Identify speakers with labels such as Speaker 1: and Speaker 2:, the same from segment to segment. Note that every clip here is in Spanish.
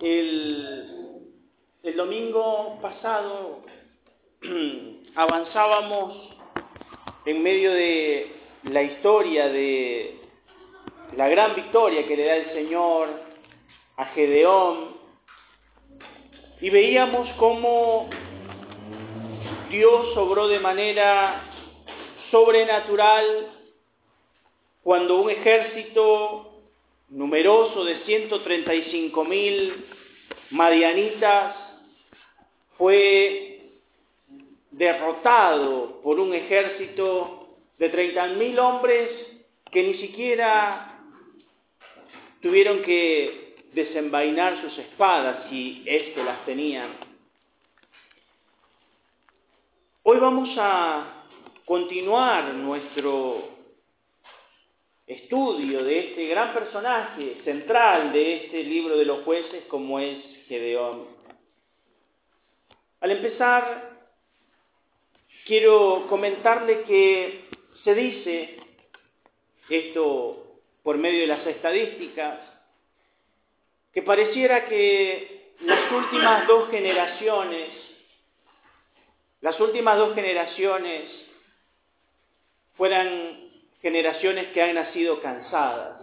Speaker 1: el, el domingo pasado avanzábamos en medio de la historia de la gran victoria que le da el Señor a Gedeón y veíamos cómo Dios obró de manera sobrenatural cuando un ejército numeroso de 135 mil fue derrotado por un ejército de 30 mil hombres que ni siquiera tuvieron que desenvainar sus espadas si es que las tenían. Hoy vamos a continuar nuestro estudio de este gran personaje central de este libro de los jueces como es Gedeón. Al empezar, quiero comentarle que se dice, esto por medio de las estadísticas, que pareciera que las últimas dos generaciones, las últimas dos generaciones fueran generaciones que han nacido cansadas.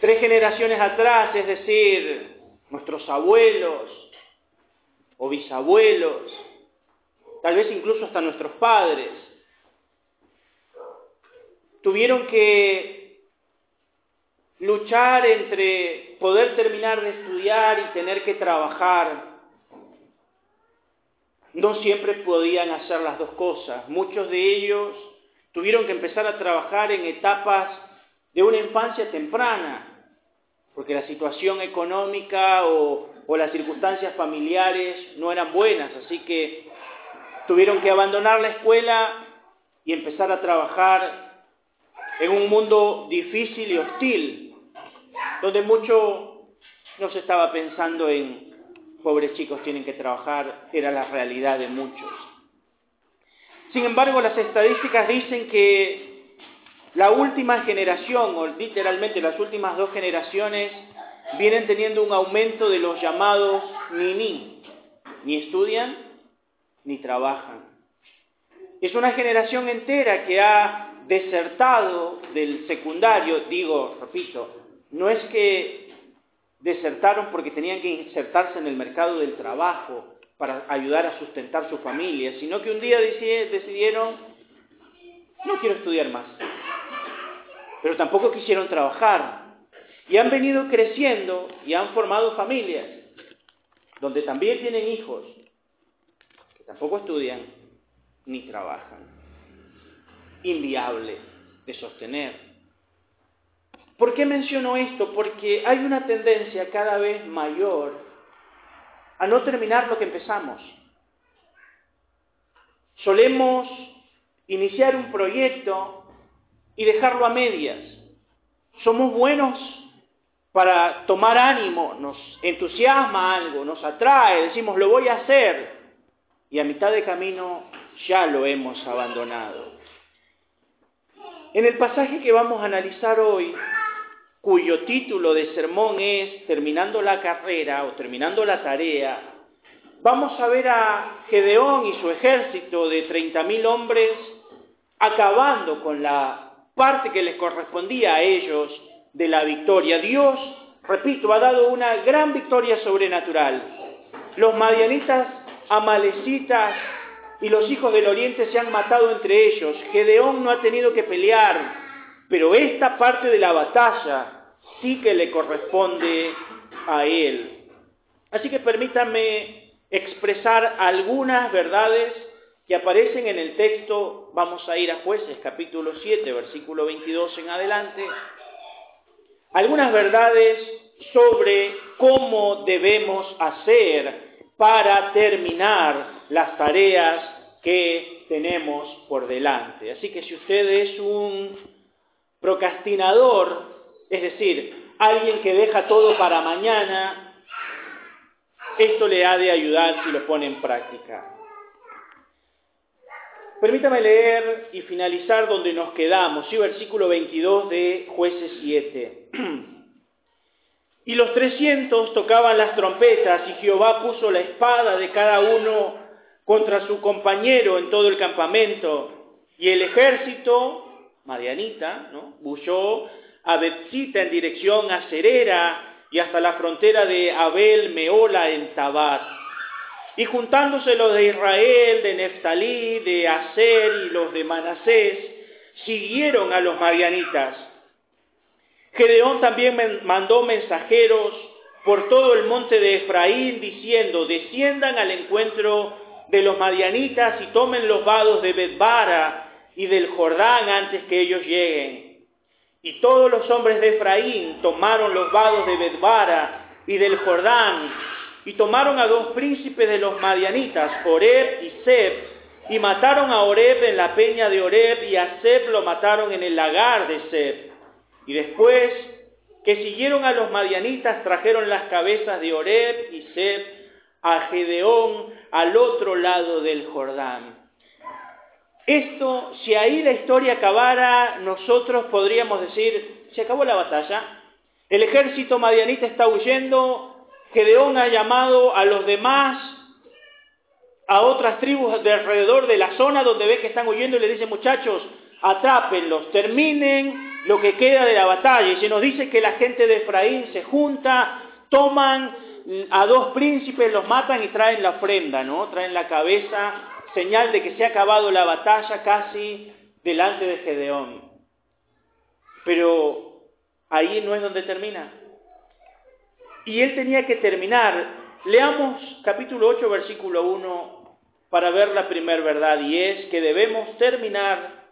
Speaker 1: Tres generaciones atrás, es decir, nuestros abuelos o bisabuelos, tal vez incluso hasta nuestros padres, tuvieron que luchar entre poder terminar de estudiar y tener que trabajar no siempre podían hacer las dos cosas. Muchos de ellos tuvieron que empezar a trabajar en etapas de una infancia temprana, porque la situación económica o, las circunstancias familiares no eran buenas, así que tuvieron que abandonar la escuela y empezar a trabajar en un mundo difícil y hostil, donde mucho no se estaba pensando en pobres chicos tienen que trabajar, era la realidad de muchos. Sin embargo, las estadísticas dicen que la última generación, o literalmente las últimas dos generaciones, vienen teniendo un aumento de los llamados ni ni estudian ni trabajan. Es una generación entera que ha desertado del secundario, digo, repito, no es que desertaron porque tenían que insertarse en el mercado del trabajo para ayudar a sustentar su familia, sino que un día decidieron, no quiero estudiar más, pero tampoco quisieron trabajar. Y han venido creciendo y han formado familias, donde también tienen hijos, que tampoco estudian ni trabajan. Inviable de sostener. ¿Por qué menciono esto? Porque hay una tendencia cada vez mayor a no terminar lo que empezamos. Solemos iniciar un proyecto y dejarlo a medias. Somos buenos para tomar ánimo, nos entusiasma algo, nos atrae, decimos lo voy a hacer y a mitad de camino ya lo hemos abandonado. En el pasaje que vamos a analizar hoy, cuyo título de sermón es Terminando la carrera o terminando la tarea, vamos a ver a Gedeón y su ejército de 30.000 hombres acabando con la parte que les correspondía a ellos de la victoria. Dios, repito, ha dado una gran victoria sobrenatural. Los madianitas amalecitas y los hijos del oriente se han matado entre ellos. Gedeón no ha tenido que pelear, pero esta parte de la batalla sí que le corresponde a Él. Así que permítanme expresar algunas verdades que aparecen en el texto, vamos a ir a jueces capítulo 7, versículo 22 en adelante, algunas verdades sobre cómo debemos hacer para terminar las tareas que tenemos por delante. Así que si usted es un procrastinador, es decir, alguien que deja todo para mañana, esto le ha de ayudar si lo pone en práctica. Permítame leer y finalizar donde nos quedamos, sí, versículo 22 de jueces 7. Y los trescientos tocaban las trompetas y Jehová puso la espada de cada uno contra su compañero en todo el campamento. Y el ejército, Marianita, ¿no? huyó a Betzita en dirección a Cerera y hasta la frontera de Abel Meola en Tabat. Y juntándose los de Israel, de Neftalí, de Aser y los de Manasés, siguieron a los marianitas. Gedeón también mandó mensajeros por todo el monte de Efraín diciendo, desciendan al encuentro de los madianitas y tomen los vados de Betbara y del Jordán antes que ellos lleguen. Y todos los hombres de Efraín tomaron los vados de Betbara y del Jordán y tomaron a dos príncipes de los madianitas, Oreb y Seb, y mataron a Oreb en la peña de Oreb y a Seb lo mataron en el lagar de Seb. Y después que siguieron a los madianitas trajeron las cabezas de Oreb y Seb a Gedeón al otro lado del Jordán. Esto, si ahí la historia acabara, nosotros podríamos decir, se acabó la batalla, el ejército madianita está huyendo, Gedeón ha llamado a los demás, a otras tribus de alrededor de la zona donde ve que están huyendo y le dice, muchachos, atrápenlos, terminen lo que queda de la batalla. Y se nos dice que la gente de Efraín se junta, toman a dos príncipes, los matan y traen la ofrenda, ¿no? Traen la cabeza, señal de que se ha acabado la batalla casi delante de Gedeón. Pero ahí no es donde termina. Y él tenía que terminar. Leamos capítulo 8, versículo 1, para ver la primera verdad, y es que debemos terminar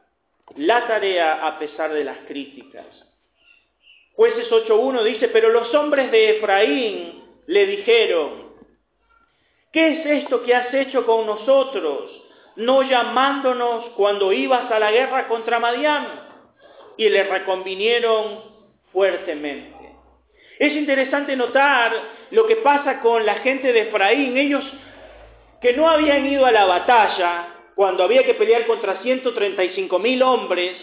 Speaker 1: la tarea a pesar de las críticas. Jueces 8.1 dice, pero los hombres de Efraín le dijeron, ¿qué es esto que has hecho con nosotros, no llamándonos cuando ibas a la guerra contra Madián? Y le reconvinieron fuertemente. Es interesante notar lo que pasa con la gente de Efraín. Ellos que no habían ido a la batalla, cuando había que pelear contra 135 mil hombres,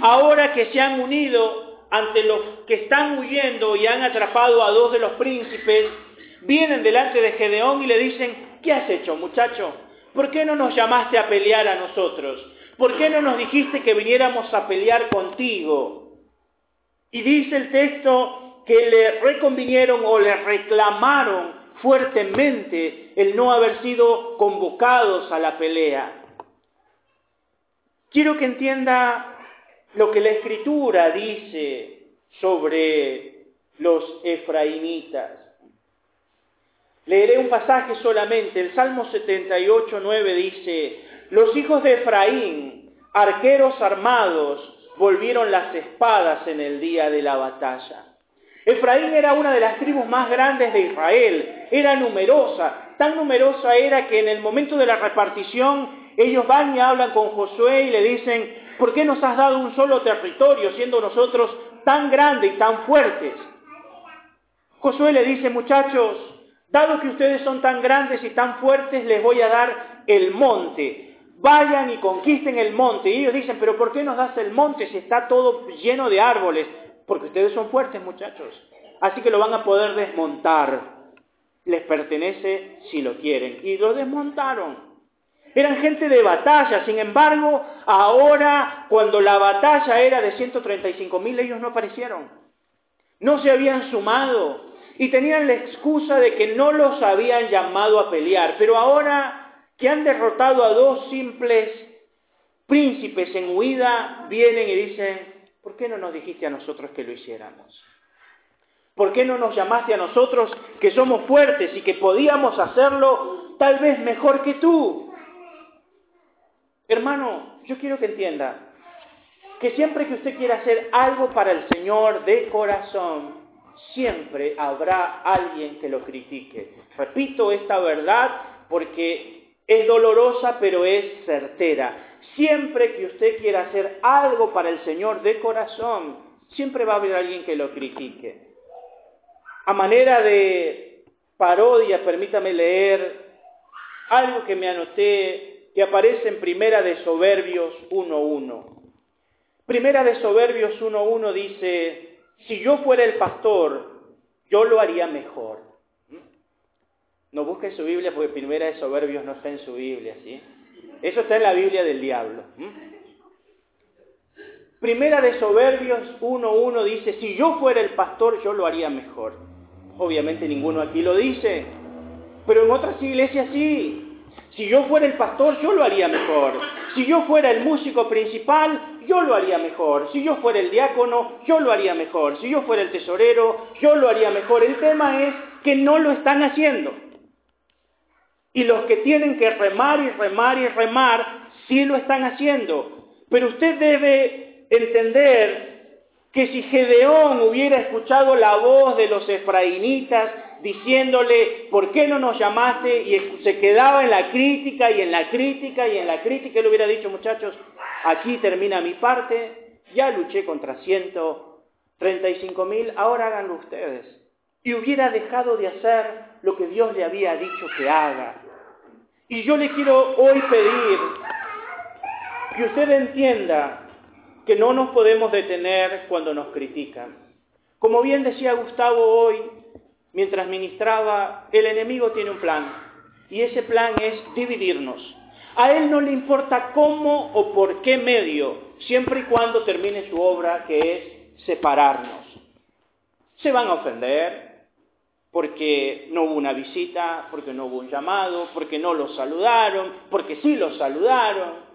Speaker 1: ahora que se han unido ante los que están huyendo y han atrapado a dos de los príncipes, vienen delante de Gedeón y le dicen, ¿qué has hecho muchacho? ¿Por qué no nos llamaste a pelear a nosotros? ¿Por qué no nos dijiste que viniéramos a pelear contigo? Y dice el texto que le reconvinieron o le reclamaron fuertemente el no haber sido convocados a la pelea. Quiero que entienda lo que la escritura dice sobre los efraimitas. Leeré un pasaje solamente. El Salmo 78, 9 dice, los hijos de Efraín, arqueros armados, volvieron las espadas en el día de la batalla. Efraín era una de las tribus más grandes de Israel, era numerosa, tan numerosa era que en el momento de la repartición ellos van y hablan con Josué y le dicen, ¿por qué nos has dado un solo territorio siendo nosotros tan grandes y tan fuertes? Josué le dice, muchachos, dado que ustedes son tan grandes y tan fuertes, les voy a dar el monte. Vayan y conquisten el monte. Y ellos dicen, pero ¿por qué nos das el monte si está todo lleno de árboles? Porque ustedes son fuertes, muchachos. Así que lo van a poder desmontar. Les pertenece si lo quieren. Y lo desmontaron. Eran gente de batalla, sin embargo, ahora cuando la batalla era de 135 mil, ellos no aparecieron. No se habían sumado y tenían la excusa de que no los habían llamado a pelear. Pero ahora que han derrotado a dos simples príncipes en huida, vienen y dicen, ¿por qué no nos dijiste a nosotros que lo hiciéramos? ¿Por qué no nos llamaste a nosotros que somos fuertes y que podíamos hacerlo tal vez mejor que tú? Hermano, yo quiero que entienda que siempre que usted quiera hacer algo para el Señor de corazón, siempre habrá alguien que lo critique. Repito esta verdad porque es dolorosa pero es certera. Siempre que usted quiera hacer algo para el Señor de corazón, siempre va a haber alguien que lo critique. A manera de parodia, permítame leer algo que me anoté que aparece en Primera de Soberbios 1.1. Primera de Soberbios 1.1 dice, si yo fuera el pastor, yo lo haría mejor. ¿Mm? No busque su Biblia porque Primera de Soberbios no está en su Biblia, ¿sí? Eso está en la Biblia del diablo. ¿Mm? Primera de Soberbios 1.1 dice, si yo fuera el pastor, yo lo haría mejor. Obviamente ninguno aquí lo dice, pero en otras iglesias sí. Si yo fuera el pastor, yo lo haría mejor. Si yo fuera el músico principal, yo lo haría mejor. Si yo fuera el diácono, yo lo haría mejor. Si yo fuera el tesorero, yo lo haría mejor. El tema es que no lo están haciendo. Y los que tienen que remar y remar y remar, sí lo están haciendo. Pero usted debe entender que si Gedeón hubiera escuchado la voz de los efraínitas diciéndole, ¿por qué no nos llamaste? Y se quedaba en la crítica y en la crítica y en la crítica, él hubiera dicho, muchachos, aquí termina mi parte, ya luché contra 135 mil, ahora háganlo ustedes. Y hubiera dejado de hacer lo que Dios le había dicho que haga. Y yo le quiero hoy pedir que usted entienda que no nos podemos detener cuando nos critican. Como bien decía Gustavo hoy, mientras ministraba, el enemigo tiene un plan, y ese plan es dividirnos. A él no le importa cómo o por qué medio, siempre y cuando termine su obra, que es separarnos. Se van a ofender porque no hubo una visita, porque no hubo un llamado, porque no los saludaron, porque sí los saludaron,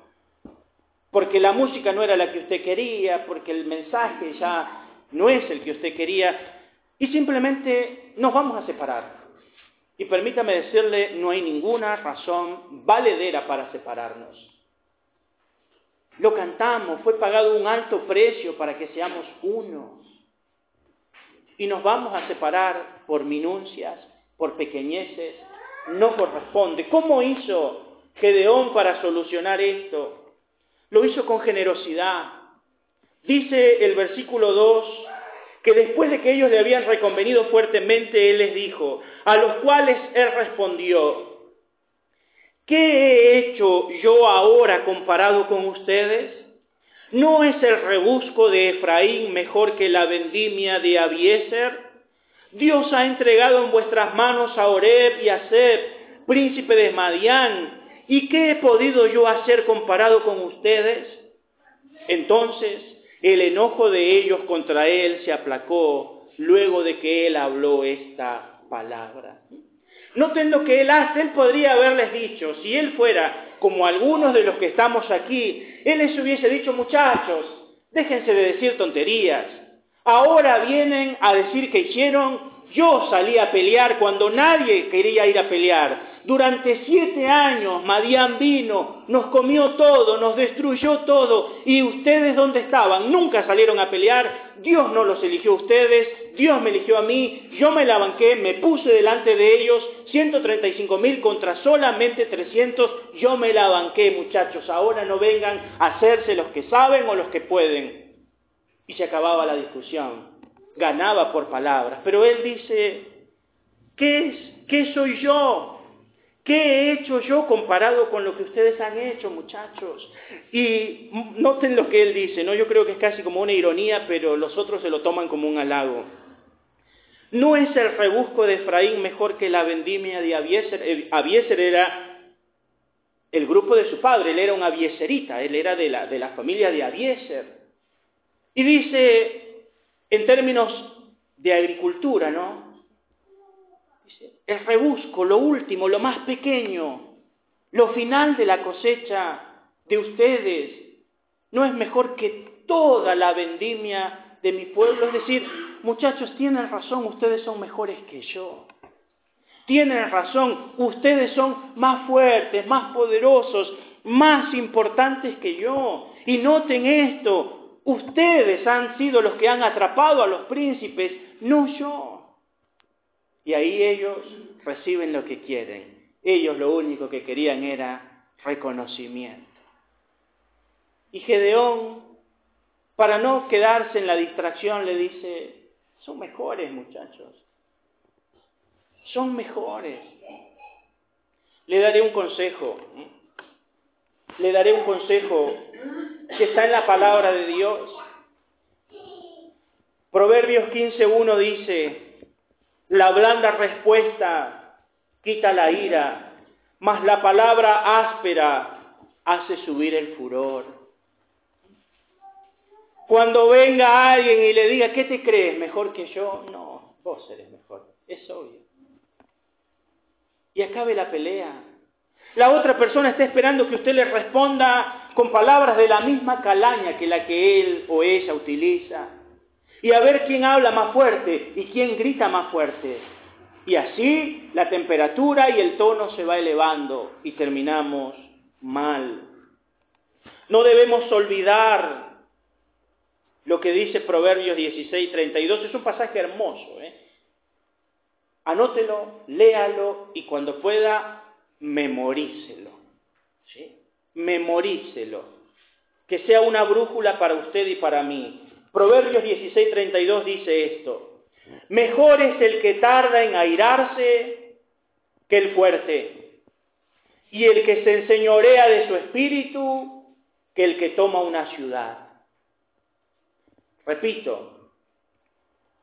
Speaker 1: porque la música no era la que usted quería, porque el mensaje ya no es el que usted quería, y simplemente nos vamos a separar. Y permítame decirle, no hay ninguna razón valedera para separarnos. Lo cantamos, fue pagado un alto precio para que seamos uno. Y nos vamos a separar por minuncias, por pequeñeces, no corresponde. ¿Cómo hizo Gedeón para solucionar esto? Lo hizo con generosidad. Dice el versículo 2 que después de que ellos le habían reconvenido fuertemente, Él les dijo, a los cuales Él respondió, ¿qué he hecho yo ahora comparado con ustedes? ¿No es el rebusco de Efraín mejor que la vendimia de Abieser? Dios ha entregado en vuestras manos a Oreb y a Seb, príncipe de Madián, ¿Y qué he podido yo hacer comparado con ustedes? Entonces el enojo de ellos contra él se aplacó luego de que él habló esta palabra. Noten lo que él hace, él podría haberles dicho, si él fuera como algunos de los que estamos aquí, él les hubiese dicho, muchachos, déjense de decir tonterías, ahora vienen a decir que hicieron, yo salí a pelear cuando nadie quería ir a pelear, durante siete años Madián vino, nos comió todo, nos destruyó todo. ¿Y ustedes dónde estaban? Nunca salieron a pelear. Dios no los eligió a ustedes, Dios me eligió a mí, yo me la banqué, me puse delante de ellos, 135 mil contra solamente 300, yo me la banqué muchachos. Ahora no vengan a hacerse los que saben o los que pueden. Y se acababa la discusión. Ganaba por palabras. Pero él dice, ¿qué es? ¿Qué soy yo? ¿Qué he hecho yo comparado con lo que ustedes han hecho, muchachos? Y noten lo que él dice, ¿no? Yo creo que es casi como una ironía, pero los otros se lo toman como un halago. ¿No es el rebusco de Efraín mejor que la vendimia de Abieser? Eh, Abieser era el grupo de su padre, él era un abieserita, él era de la, de la familia de Abieser. Y dice, en términos de agricultura, ¿no? el rebusco, lo último, lo más pequeño, lo final de la cosecha de ustedes, no es mejor que toda la vendimia de mi pueblo. Es decir, muchachos, tienen razón, ustedes son mejores que yo. Tienen razón, ustedes son más fuertes, más poderosos, más importantes que yo. Y noten esto, ustedes han sido los que han atrapado a los príncipes, no yo. Y ahí ellos reciben lo que quieren. Ellos lo único que querían era reconocimiento. Y Gedeón, para no quedarse en la distracción, le dice, son mejores muchachos, son mejores. Le daré un consejo, le daré un consejo que está en la palabra de Dios. Proverbios 15.1 dice, La blanda respuesta quita la ira, mas la palabra áspera hace subir el furor. Cuando venga alguien y le diga, ¿qué te crees? ¿Mejor que yo? No, vos eres mejor. Es obvio. Y acabe la pelea. La otra persona está esperando que usted le responda con palabras de la misma calaña que la que él o ella utiliza. Y a ver quién habla más fuerte y quién grita más fuerte. Y así la temperatura y el tono se va elevando y terminamos mal. No debemos olvidar lo que dice Proverbios 16, 32. Es un pasaje hermoso. ¿eh? Anótelo, léalo y cuando pueda, memorícelo. Memorícelo. Que sea una brújula para usted y para mí. Proverbios 16, 32 dice esto. Mejor es el que tarda en airarse que el fuerte, y el que se enseñorea de su espíritu que el que toma una ciudad. Repito,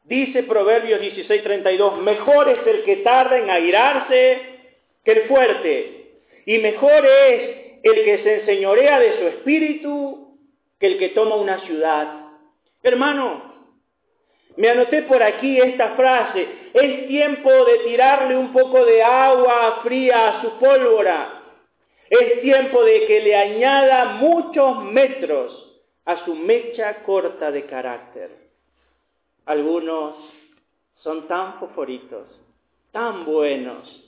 Speaker 1: dice Proverbios 16:32, mejor es el que tarda en airarse que el fuerte, y mejor es el que se enseñorea de su espíritu que el que toma una ciudad. Hermano, me anoté por aquí esta frase, es tiempo de tirarle un poco de agua fría a su pólvora. Es tiempo de que le añada muchos metros a su mecha corta de carácter. Algunos son tan fosforitos, tan buenos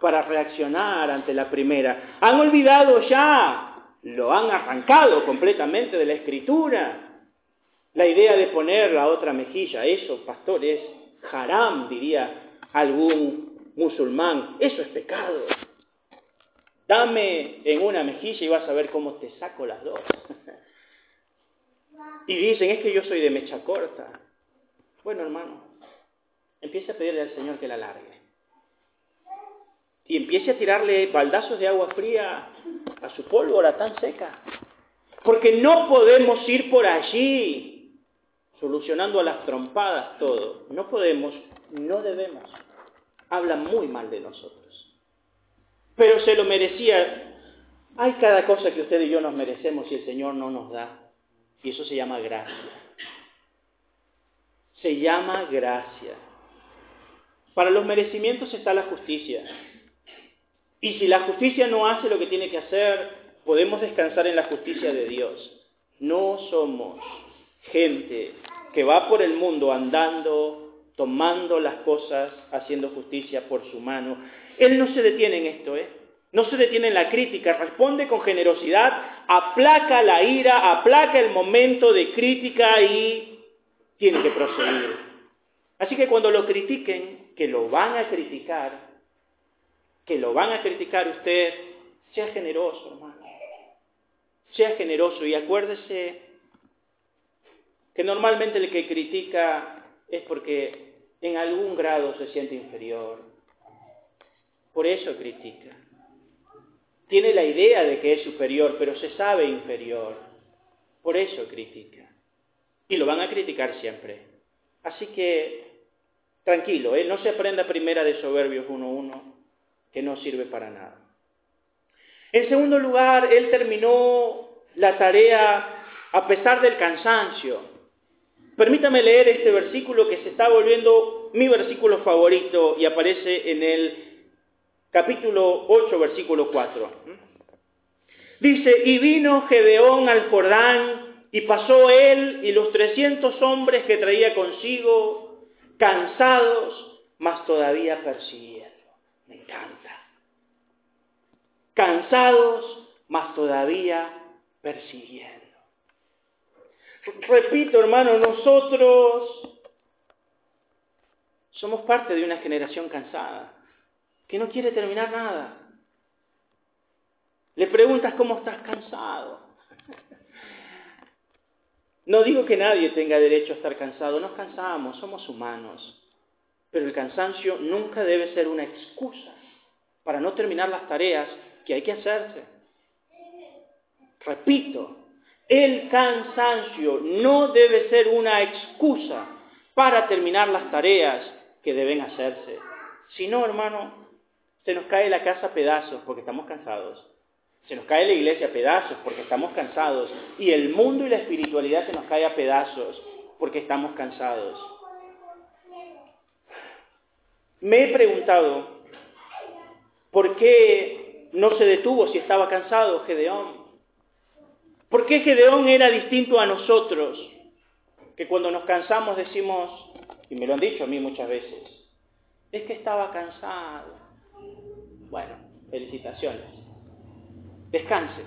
Speaker 1: para reaccionar ante la primera. Han olvidado ya, lo han arrancado completamente de la escritura la idea de poner la otra mejilla, eso, pastor, es haram, diría algún musulmán. Eso es pecado. Dame en una mejilla y vas a ver cómo te saco las dos. y dicen, es que yo soy de mecha corta. Bueno, hermano, empiece a pedirle al Señor que la largue. Y empiece a tirarle baldazos de agua fría a su pólvora tan seca. Porque no podemos ir por allí solucionando a las trompadas todo. No podemos, no debemos. Hablan muy mal de nosotros. Pero se lo merecía. Hay cada cosa que usted y yo nos merecemos y el Señor no nos da. Y eso se llama gracia. Se llama gracia. Para los merecimientos está la justicia. Y si la justicia no hace lo que tiene que hacer, podemos descansar en la justicia de Dios. No somos gente que va por el mundo andando, tomando las cosas, haciendo justicia por su mano. Él no se detiene en esto, ¿eh? No se detiene en la crítica, responde con generosidad, aplaca la ira, aplaca el momento de crítica y tiene que proseguir. Así que cuando lo critiquen, que lo van a criticar, que lo van a criticar usted, sea generoso, hermano. Sea generoso y acuérdese que normalmente el que critica es porque en algún grado se siente inferior. Por eso critica. Tiene la idea de que es superior, pero se sabe inferior. Por eso critica. Y lo van a criticar siempre. Así que, tranquilo, ¿eh? no se aprenda primera de Soberbios 1.1, que no sirve para nada. En segundo lugar, él terminó la tarea a pesar del cansancio. Permítame leer este versículo que se está volviendo mi versículo favorito y aparece en el capítulo 8, versículo 4. Dice, y vino Gedeón al Jordán y pasó él y los trescientos hombres que traía consigo, cansados, mas todavía persiguiendo. Me encanta. Cansados, mas todavía persiguiendo. Repito, hermano, nosotros somos parte de una generación cansada, que no quiere terminar nada. Le preguntas cómo estás cansado. No digo que nadie tenga derecho a estar cansado, nos cansamos, somos humanos, pero el cansancio nunca debe ser una excusa para no terminar las tareas que hay que hacerse. Repito, el cansancio no debe ser una excusa para terminar las tareas que deben hacerse. Si no, hermano, se nos cae la casa a pedazos porque estamos cansados. Se nos cae la iglesia a pedazos porque estamos cansados. Y el mundo y la espiritualidad se nos cae a pedazos porque estamos cansados. Me he preguntado, ¿por qué no se detuvo si estaba cansado Gedeón? ¿Por qué Gedeón era distinto a nosotros? Que cuando nos cansamos decimos, y me lo han dicho a mí muchas veces, es que estaba cansado. Bueno, felicitaciones. Descanse.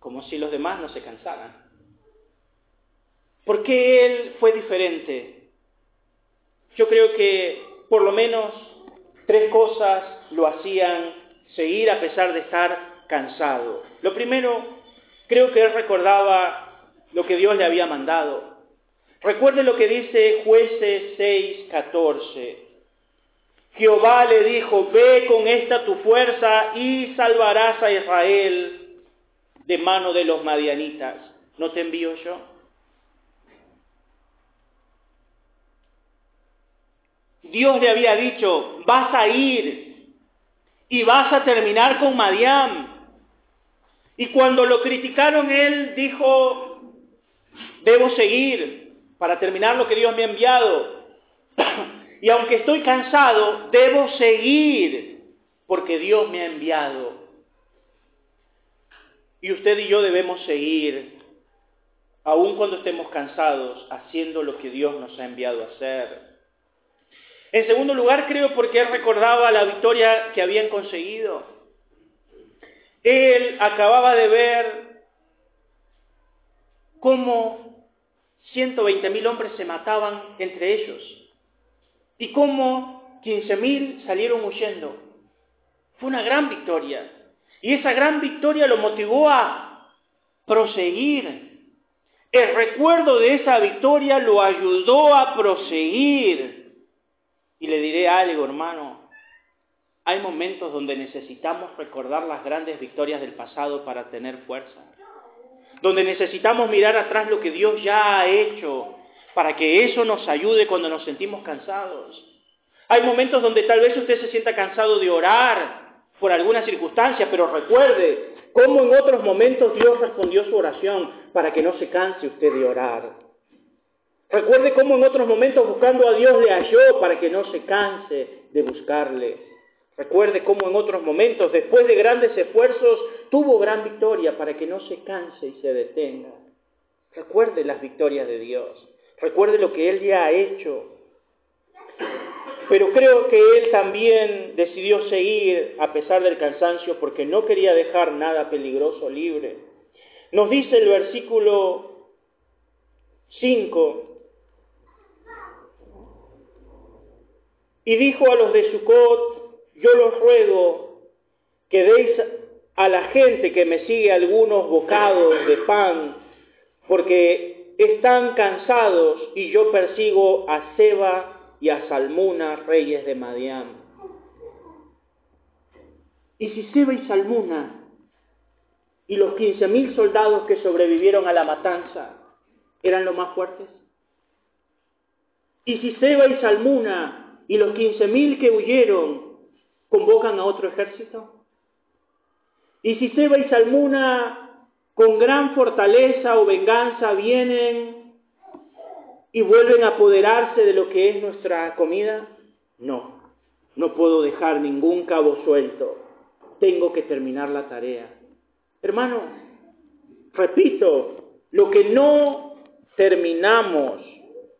Speaker 1: Como si los demás no se cansaran. ¿Por qué él fue diferente? Yo creo que por lo menos tres cosas lo hacían seguir a pesar de estar cansado. Lo primero, creo que él recordaba lo que Dios le había mandado. Recuerde lo que dice jueces 6, 14. Jehová le dijo, ve con esta tu fuerza y salvarás a Israel de mano de los madianitas. ¿No te envío yo? Dios le había dicho, vas a ir y vas a terminar con Madián. Y cuando lo criticaron, él dijo, debo seguir para terminar lo que Dios me ha enviado. y aunque estoy cansado, debo seguir porque Dios me ha enviado. Y usted y yo debemos seguir, aun cuando estemos cansados, haciendo lo que Dios nos ha enviado a hacer. En segundo lugar, creo porque él recordaba la victoria que habían conseguido. Él acababa de ver cómo 120 mil hombres se mataban entre ellos y cómo 15 mil salieron huyendo. Fue una gran victoria. Y esa gran victoria lo motivó a proseguir. El recuerdo de esa victoria lo ayudó a proseguir. Y le diré algo, hermano. Hay momentos donde necesitamos recordar las grandes victorias del pasado para tener fuerza. Donde necesitamos mirar atrás lo que Dios ya ha hecho para que eso nos ayude cuando nos sentimos cansados. Hay momentos donde tal vez usted se sienta cansado de orar por alguna circunstancia, pero recuerde cómo en otros momentos Dios respondió su oración para que no se canse usted de orar. Recuerde cómo en otros momentos buscando a Dios le halló para que no se canse de buscarle. Recuerde cómo en otros momentos, después de grandes esfuerzos, tuvo gran victoria para que no se canse y se detenga. Recuerde las victorias de Dios. Recuerde lo que Él ya ha hecho. Pero creo que Él también decidió seguir a pesar del cansancio porque no quería dejar nada peligroso libre. Nos dice el versículo 5, Y dijo a los de Sucot, yo los ruego que deis a la gente que me sigue algunos bocados de pan, porque están cansados y yo persigo a Seba y a Salmuna, reyes de Madián. Y si Seba y Salmuna y los quince mil soldados que sobrevivieron a la matanza eran los más fuertes, y si Seba y Salmuna y los quince mil que huyeron convocan a otro ejército? Y si Seba y Salmuna con gran fortaleza o venganza vienen y vuelven a apoderarse de lo que es nuestra comida, no, no puedo dejar ningún cabo suelto, tengo que terminar la tarea. Hermano, repito, lo que no terminamos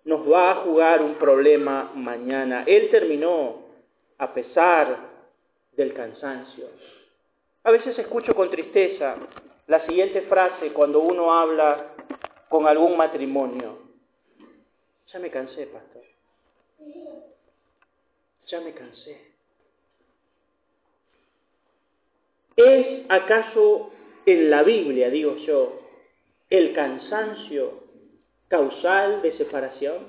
Speaker 1: nos va a jugar un problema mañana. Él terminó a pesar del cansancio. A veces escucho con tristeza la siguiente frase cuando uno habla con algún matrimonio. Ya me cansé, pastor. Ya me cansé. ¿Es acaso en la Biblia, digo yo, el cansancio causal de separación?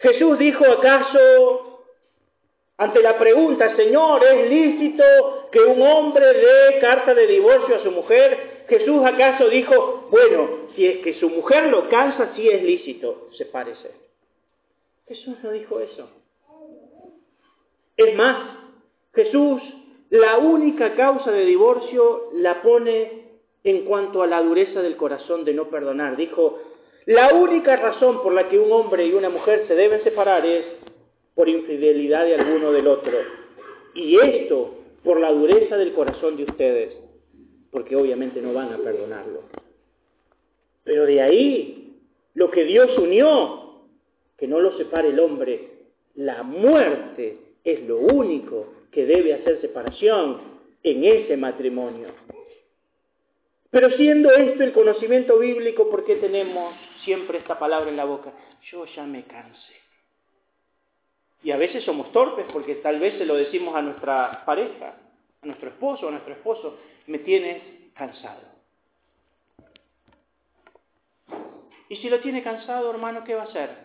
Speaker 1: Jesús dijo acaso ante la pregunta, Señor, ¿es lícito que un hombre dé carta de divorcio a su mujer? Jesús acaso dijo, bueno, si es que su mujer lo cansa, sí es lícito, sepárese. Jesús no dijo eso. Es más, Jesús la única causa de divorcio la pone en cuanto a la dureza del corazón de no perdonar. Dijo, la única razón por la que un hombre y una mujer se deben separar es por infidelidad de alguno del otro. Y esto por la dureza del corazón de ustedes, porque obviamente no van a perdonarlo. Pero de ahí, lo que Dios unió, que no lo separe el hombre, la muerte es lo único que debe hacer separación en ese matrimonio. Pero siendo esto el conocimiento bíblico, ¿por qué tenemos siempre esta palabra en la boca? Yo ya me cansé. Y a veces somos torpes porque tal vez se lo decimos a nuestra pareja, a nuestro esposo a nuestro esposo, me tienes cansado. Y si lo tiene cansado, hermano, ¿qué va a hacer?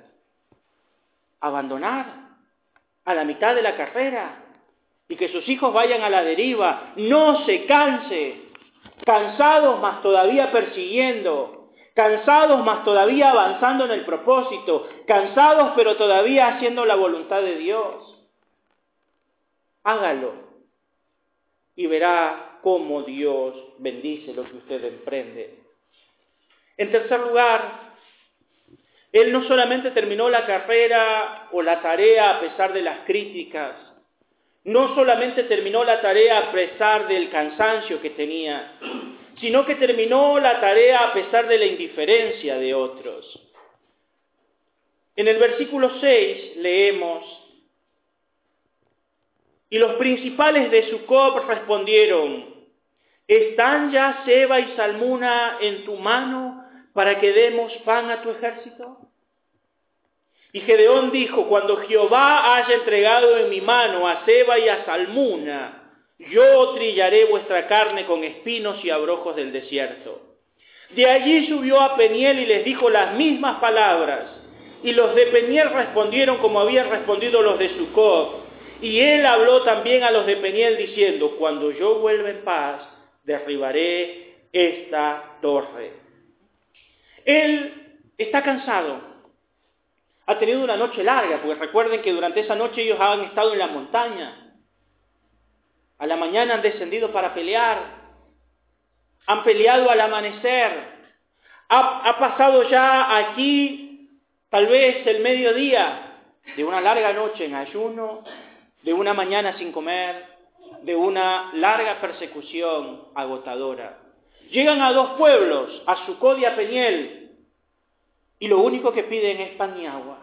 Speaker 1: Abandonar a la mitad de la carrera y que sus hijos vayan a la deriva. No se canse. Cansados más todavía persiguiendo, cansados más todavía avanzando en el propósito, cansados pero todavía haciendo la voluntad de Dios. Hágalo y verá cómo Dios bendice lo que usted emprende. En tercer lugar, él no solamente terminó la carrera o la tarea a pesar de las críticas, no solamente terminó la tarea a pesar del cansancio que tenía, sino que terminó la tarea a pesar de la indiferencia de otros. En el versículo 6 leemos, y los principales de Sucop respondieron, ¿están ya Seba y Salmuna en tu mano para que demos pan a tu ejército? Y Gedeón dijo, cuando Jehová haya entregado en mi mano a Seba y a Salmuna, yo trillaré vuestra carne con espinos y abrojos del desierto. De allí subió a Peniel y les dijo las mismas palabras. Y los de Peniel respondieron como habían respondido los de Sucot. Y él habló también a los de Peniel diciendo, cuando yo vuelva en paz, derribaré esta torre. Él está cansado. Ha tenido una noche larga, porque recuerden que durante esa noche ellos han estado en la montaña. A la mañana han descendido para pelear. Han peleado al amanecer. Ha, pasado ya aquí tal vez el mediodía de una larga noche en ayuno, de una mañana sin comer, de una larga persecución agotadora. Llegan a dos pueblos, a Sucod y a Peñel, y lo único que piden es pan y agua.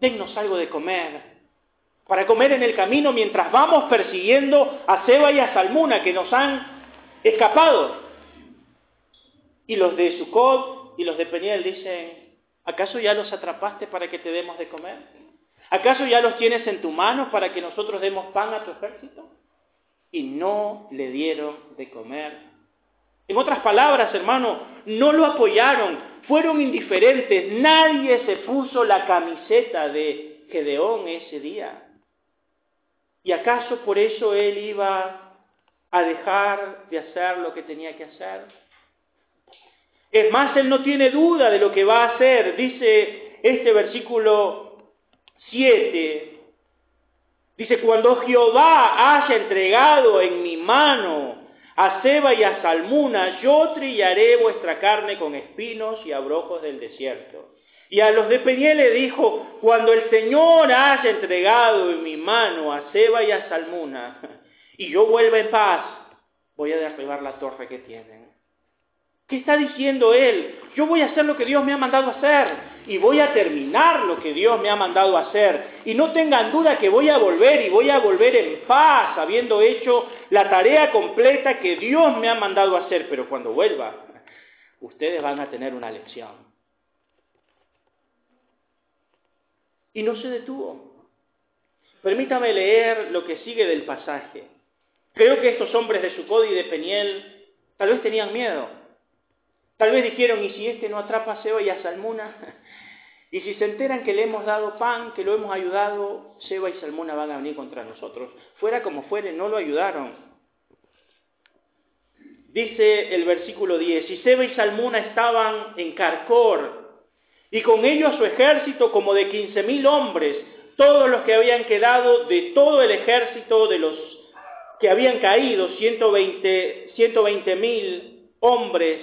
Speaker 1: Dennos algo de comer, para comer en el camino mientras vamos persiguiendo a Seba y a Salmuna que nos han escapado. Y los de Sucot y los de Peniel dicen, ¿acaso ya los atrapaste para que te demos de comer? ¿Acaso ya los tienes en tu mano para que nosotros demos pan a tu ejército? Y no le dieron de comer. En otras palabras, hermano, no lo apoyaron, fueron indiferentes, nadie se puso la camiseta de Gedeón ese día. ¿Y acaso por eso él iba a dejar de hacer lo que tenía que hacer? Es más, él no tiene duda de lo que va a hacer. Dice este versículo 7. Dice, cuando Jehová haya entregado en mi mano a Seba y a Salmuna, yo trillaré vuestra carne con espinos y abrojos del desierto. Y a los de Peniel le dijo, cuando el Señor haya entregado en mi mano a Seba y a Salmuna, y yo vuelva en paz, voy a derribar la torre que tienen. ¿Qué está diciendo él? Yo voy a hacer lo que Dios me ha mandado hacer y voy a terminar lo que Dios me ha mandado hacer. Y no tengan duda que voy a volver y voy a volver en paz, habiendo hecho la tarea completa que Dios me ha mandado hacer. Pero cuando vuelva, ustedes van a tener una lección. Y no se detuvo. Permítame leer lo que sigue del pasaje. Creo que estos hombres de Sucod y de Peniel tal vez tenían miedo. Tal vez dijeron, ¿y si este no atrapa a Seba y a Salmuna? Y si se enteran que le hemos dado pan, que lo hemos ayudado, Seba y Salmuna van a venir contra nosotros. Fuera como fuere, no lo ayudaron. Dice el versículo 10, y Seba y Salmuna estaban en Carcor, y con ello a su ejército como de quince mil hombres, todos los que habían quedado de todo el ejército de los que habían caído, 120 mil hombres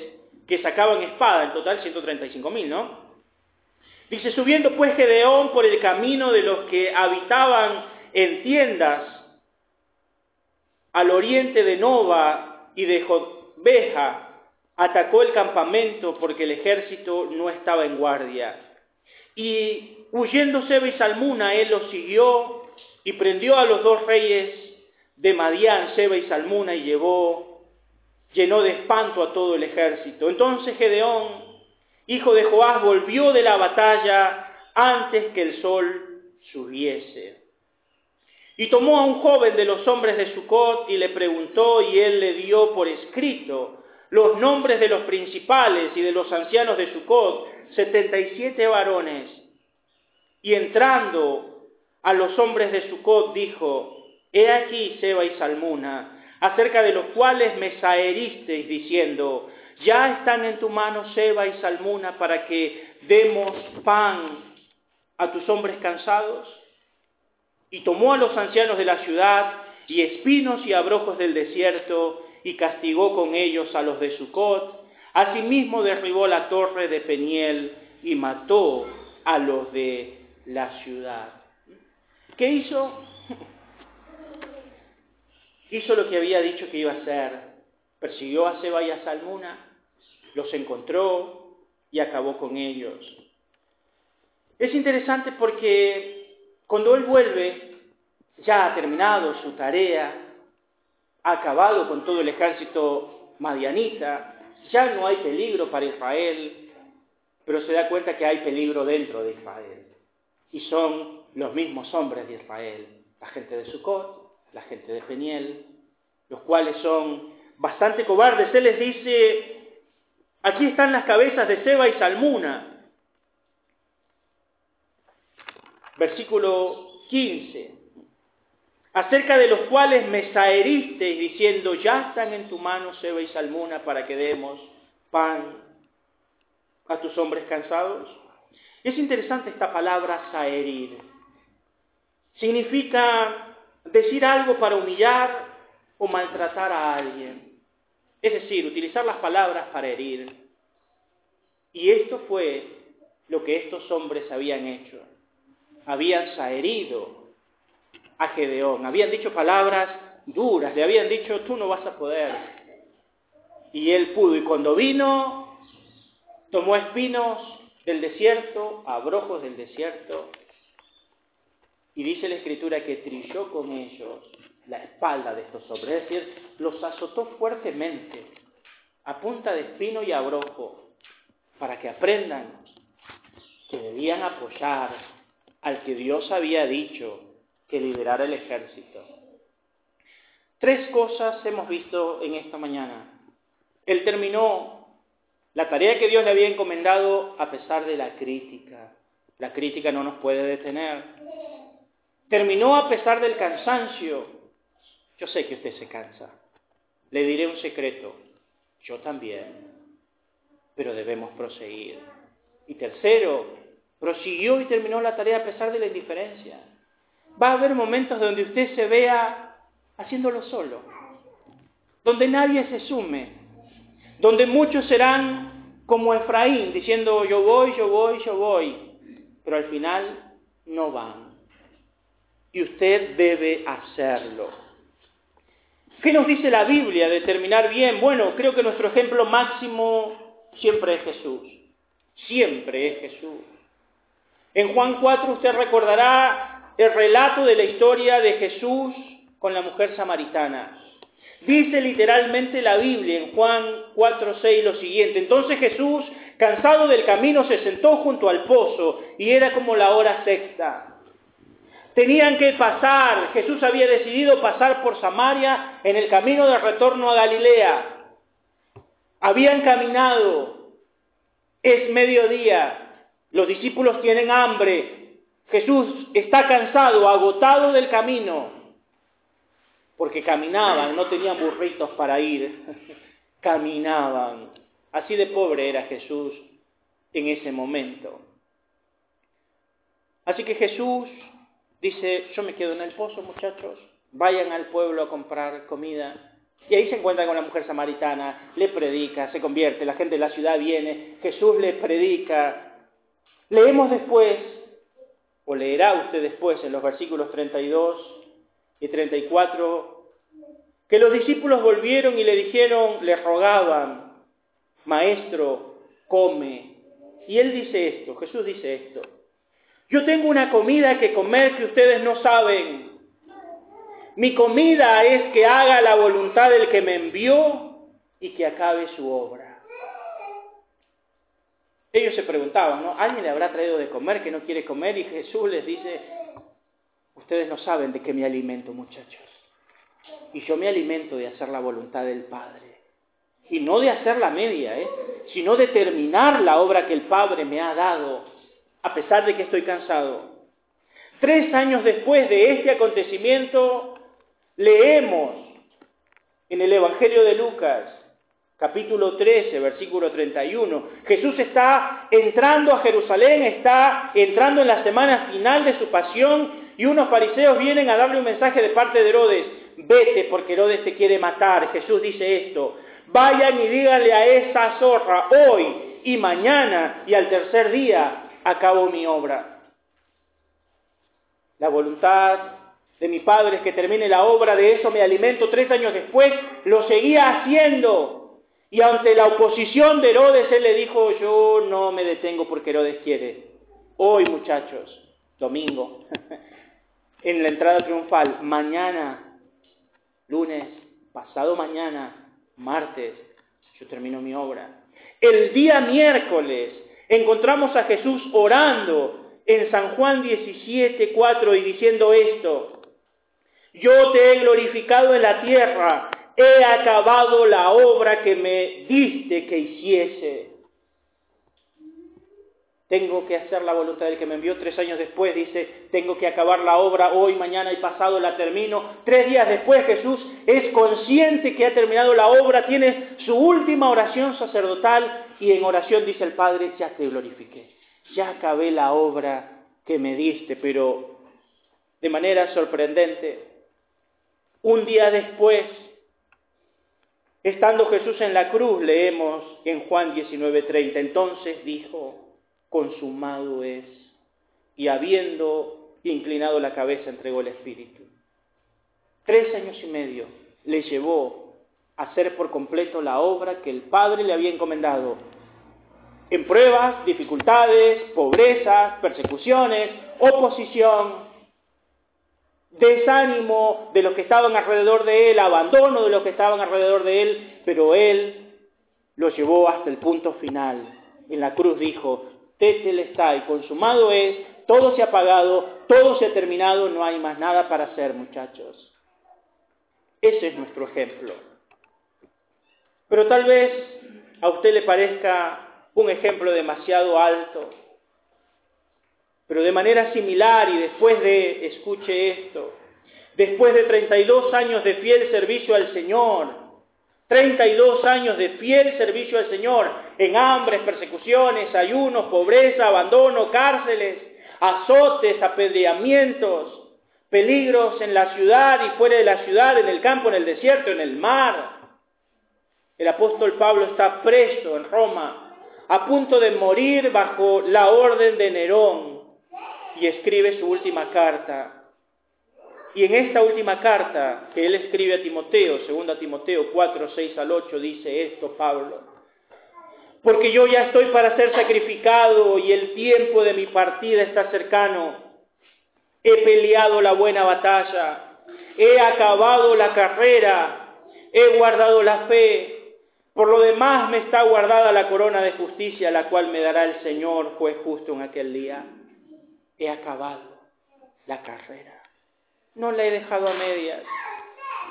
Speaker 1: que sacaban espada, en total 135 mil, ¿no? Dice, subiendo pues Gedeón por el camino de los que habitaban en tiendas al oriente de Nova y de Jotbeja, atacó el campamento porque el ejército no estaba en guardia. Y huyendo Seba y Salmuna, él los siguió y prendió a los dos reyes de Madián, Seba y Salmuna, y llevó, llenó de espanto a todo el ejército. Entonces Gedeón, hijo de Joás, volvió de la batalla antes que el sol subiese. Y tomó a un joven de los hombres de Sucot y le preguntó, y él le dio por escrito los nombres de los principales y de los ancianos de Sucot, setenta y siete varones. Y entrando a los hombres de Sucot dijo, He aquí Seba y Salmuna, acerca de los cuales me saheristeis diciendo, ya están en tu mano Seba y Salmuna para que demos pan a tus hombres cansados. Y tomó a los ancianos de la ciudad y espinos y abrojos del desierto y castigó con ellos a los de Sucot. Asimismo derribó la torre de Peniel y mató a los de la ciudad. ¿Qué hizo? Hizo lo que había dicho que iba a hacer. Persiguió a Seba y a Salmuna, los encontró y acabó con ellos. Es interesante porque cuando él vuelve, ya ha terminado su tarea, ha acabado con todo el ejército madianita, ya no hay peligro para Israel, pero se da cuenta que hay peligro dentro de Israel. Y son los mismos hombres de Israel, la gente de Sucot, la gente de Peniel, los cuales son bastante cobardes. Él les dice, aquí están las cabezas de Seba y Salmuna. Versículo 15 acerca de los cuales me saheristeis diciendo, ya están en tu mano Seba y Salmuna para que demos pan a tus hombres cansados. Es interesante esta palabra saherir. Significa decir algo para humillar o maltratar a alguien. Es decir, utilizar las palabras para herir. Y esto fue lo que estos hombres habían hecho. Habían saherido a Gedeón. Habían dicho palabras duras, le habían dicho, tú no vas a poder. Y él pudo, y cuando vino, tomó espinos del desierto, abrojos del desierto, y dice la escritura que trilló con ellos la espalda de estos hombres, es decir, los azotó fuertemente a punta de espino y abrojo, para que aprendan que debían apoyar al que Dios había dicho que liderara el ejército. Tres cosas hemos visto en esta mañana. Él terminó la tarea que Dios le había encomendado a pesar de la crítica. La crítica no nos puede detener. Terminó a pesar del cansancio. Yo sé que usted se cansa. Le diré un secreto. Yo también. Pero debemos proseguir. Y tercero, prosiguió y terminó la tarea a pesar de la indiferencia va a haber momentos donde usted se vea haciéndolo solo, donde nadie se sume, donde muchos serán como Efraín, diciendo yo voy, yo voy, yo voy, pero al final no van. Y usted debe hacerlo. ¿Qué nos dice la Biblia de terminar bien? Bueno, creo que nuestro ejemplo máximo siempre es Jesús. Siempre es Jesús. En Juan 4 usted recordará el relato de la historia de Jesús con la mujer samaritana. Dice literalmente la Biblia en Juan 4:6 lo siguiente. Entonces Jesús, cansado del camino, se sentó junto al pozo y era como la hora sexta. Tenían que pasar, Jesús había decidido pasar por Samaria en el camino de retorno a Galilea. Habían caminado, es mediodía, los discípulos tienen hambre, Jesús está cansado, agotado del camino, porque caminaban, no tenían burritos para ir, caminaban. Así de pobre era Jesús en ese momento. Así que Jesús dice, yo me quedo en el pozo, muchachos, vayan al pueblo a comprar comida. Y ahí se encuentra con la mujer samaritana, le predica, se convierte, la gente de la ciudad viene, Jesús le predica. Leemos después, o leerá usted después en los versículos 32 y 34, que los discípulos volvieron y le dijeron, le rogaban, Maestro, come. Y él dice esto, Jesús dice esto, yo tengo una comida que comer que ustedes no saben. Mi comida es que haga la voluntad del que me envió y que acabe su obra. Ellos se preguntaban, ¿no? ¿Alguien le habrá traído de comer que no quiere comer? Y Jesús les dice, ustedes no saben de qué me alimento, muchachos. Y yo me alimento de hacer la voluntad del Padre. Y no de hacer la media, ¿eh? sino de terminar la obra que el Padre me ha dado a pesar de que estoy cansado. Tres años después de este acontecimiento, leemos en el Evangelio de Lucas, capítulo 13, versículo 31, Jesús está entrando a Jerusalén, está entrando en la semana final de su pasión y unos fariseos vienen a darle un mensaje de parte de Herodes, vete porque Herodes te quiere matar. Jesús dice esto, vayan y díganle a esa zorra hoy y mañana y al tercer día acabo mi obra. La voluntad de mi padre es que termine la obra, de eso me alimento. Tres años después lo seguía haciendo. Y ante la oposición de Herodes, él le dijo, yo no me detengo porque Herodes quiere. Hoy, muchachos, domingo, en la entrada triunfal, mañana, lunes, pasado mañana, martes, yo termino mi obra. El día miércoles, encontramos a Jesús orando en San Juan 17, 4 y diciendo esto, yo te he glorificado en la tierra, he acabado la obra que me diste que hiciese. Tengo que hacer la voluntad del que me envió tres años después, dice, tengo que acabar la obra hoy, mañana y pasado la termino. Tres días después Jesús es consciente que ha terminado la obra, tiene su última oración sacerdotal y en oración dice el Padre, ya te glorifiqué, ya acabé la obra que me diste, pero de manera sorprendente, un día después, estando Jesús en la cruz, leemos en Juan 19:30, entonces dijo, consumado es. Y habiendo inclinado la cabeza, entregó el Espíritu. Tres años y medio le llevó a hacer por completo la obra que el Padre le había encomendado. En pruebas, dificultades, pobrezas, persecuciones, oposición, desánimo de los que estaban alrededor de él, abandono de los que estaban alrededor de él, pero él lo llevó hasta el punto final. En la cruz dijo, y consumado es, todo se ha pagado, todo se ha terminado, no hay más nada para hacer, muchachos. Ese es nuestro ejemplo. Pero tal vez a usted le parezca un ejemplo demasiado alto, pero de manera similar y después de, escuche esto, después de 32 años de fiel servicio al Señor, 32 años de fiel servicio al Señor, en hambres, persecuciones, ayunos, pobreza, abandono, cárceles, azotes, apedreamientos, peligros en la ciudad y fuera de la ciudad, en el campo, en el desierto, en el mar. El apóstol Pablo está preso en Roma, a punto de morir bajo la orden de Nerón, y escribe su última carta y en esta última carta que él escribe a Timoteo, segunda Timoteo 4, 6 al 8, dice esto Pablo. Porque yo ya estoy para ser sacrificado y el tiempo de mi partida está cercano. He peleado la buena batalla, he acabado la carrera, he guardado la fe. Por lo demás me está guardada la corona de justicia, la cual me dará el Señor, juez justo en aquel día. He acabado la carrera no la he dejado a medias.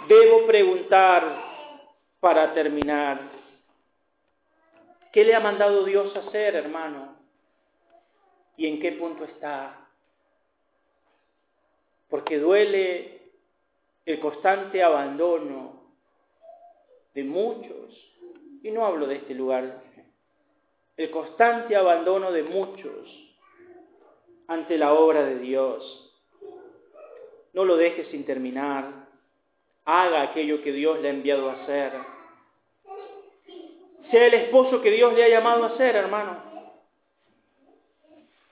Speaker 1: Debo preguntar para terminar. ¿Qué le ha mandado Dios hacer, hermano? ¿Y en qué punto está? Porque duele el constante abandono de muchos, y no hablo de este lugar, el constante abandono de muchos ante la obra de Dios. No lo deje sin terminar. Haga aquello que Dios le ha enviado a hacer. Sea el esposo que Dios le ha llamado a ser, hermano.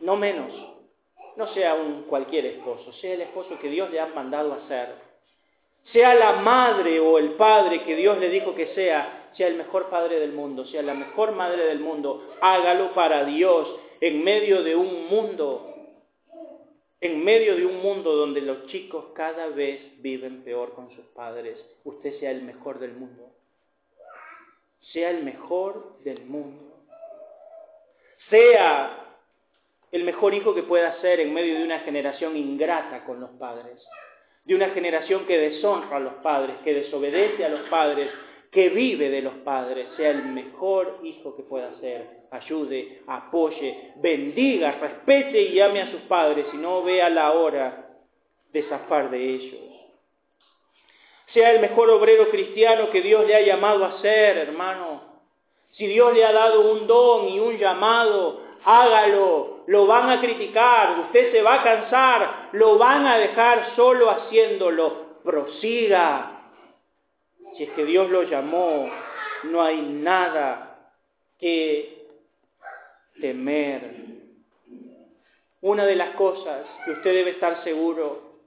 Speaker 1: No menos. No sea un cualquier esposo, sea el esposo que Dios le ha mandado a ser. Sea la madre o el padre que Dios le dijo que sea, sea el mejor padre del mundo, sea la mejor madre del mundo. Hágalo para Dios en medio de un mundo, en medio de un mundo donde los chicos cada vez viven peor con sus padres. Usted sea el mejor del mundo. Sea el mejor del mundo. Sea el mejor hijo que pueda ser en medio de una generación ingrata con los padres, de una generación que deshonra a los padres, que desobedece a los padres, que vive de los padres, sea el mejor hijo que pueda ser, ayude, apoye, bendiga, respete y ame a sus padres y no vea la hora de zafar de ellos. Sea el mejor obrero cristiano que Dios le ha llamado a ser, hermano. Si Dios le ha dado un don y un llamado, hágalo, lo van a criticar, usted se va a cansar, lo van a dejar solo haciéndolo, prosiga. Si es que Dios lo llamó, no hay nada que temer. Una de las cosas que usted debe estar seguro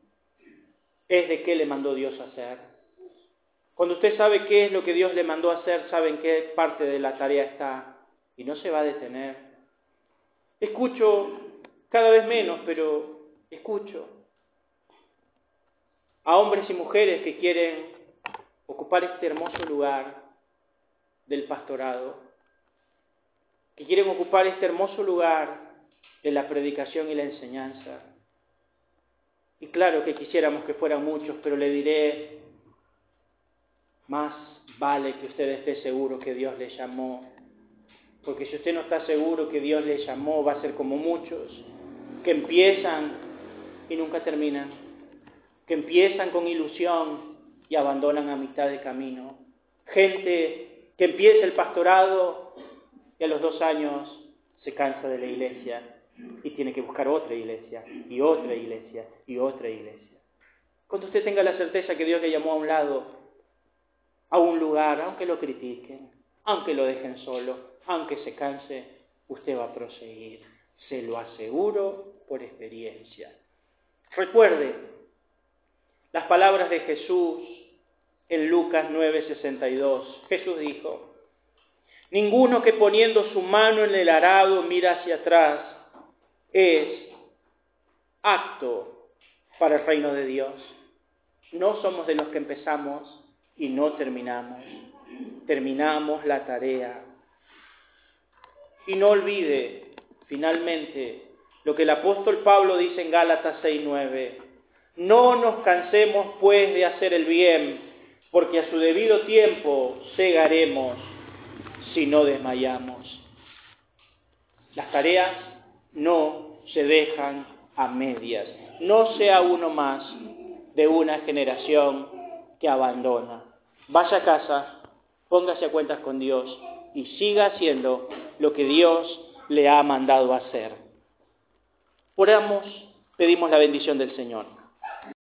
Speaker 1: es de qué le mandó Dios a hacer. Cuando usted sabe qué es lo que Dios le mandó a hacer, sabe en qué parte de la tarea está y no se va a detener. Escucho cada vez menos, pero escucho a hombres y mujeres que quieren ocupar este hermoso lugar del pastorado, que quieren ocupar este hermoso lugar de la predicación y la enseñanza. Y claro que quisiéramos que fueran muchos, pero le diré, más vale que usted esté seguro que Dios le llamó porque si usted no está seguro que Dios le llamó, va a ser como muchos que empiezan y nunca terminan, que empiezan con ilusión y abandonan a mitad de camino. Gente que empieza el pastorado y a los dos años se cansa de la iglesia y tiene que buscar otra iglesia y otra iglesia y otra iglesia. Cuando usted tenga la certeza que Dios le llamó a un lado, a un lugar, aunque lo critiquen, aunque lo dejen solo, aunque se canse, usted va a proseguir. Se lo aseguro por experiencia. Recuerde las palabras de Jesús en Lucas 9:62. Jesús dijo, ninguno que poniendo su mano en el arado mira hacia atrás es acto para el reino de Dios. No somos de los que empezamos y no terminamos. Terminamos la tarea y no olvide, finalmente, lo que el apóstol Pablo dice en Gálatas 6:9. No nos cansemos pues de hacer el bien, porque a su debido tiempo cegaremos si no desmayamos. Las tareas no se dejan a medias. No sea uno más de una generación que abandona. Vaya a casa, póngase a cuentas con Dios y siga haciendo lo que Dios le ha mandado hacer. Oramos, pedimos la bendición del Señor.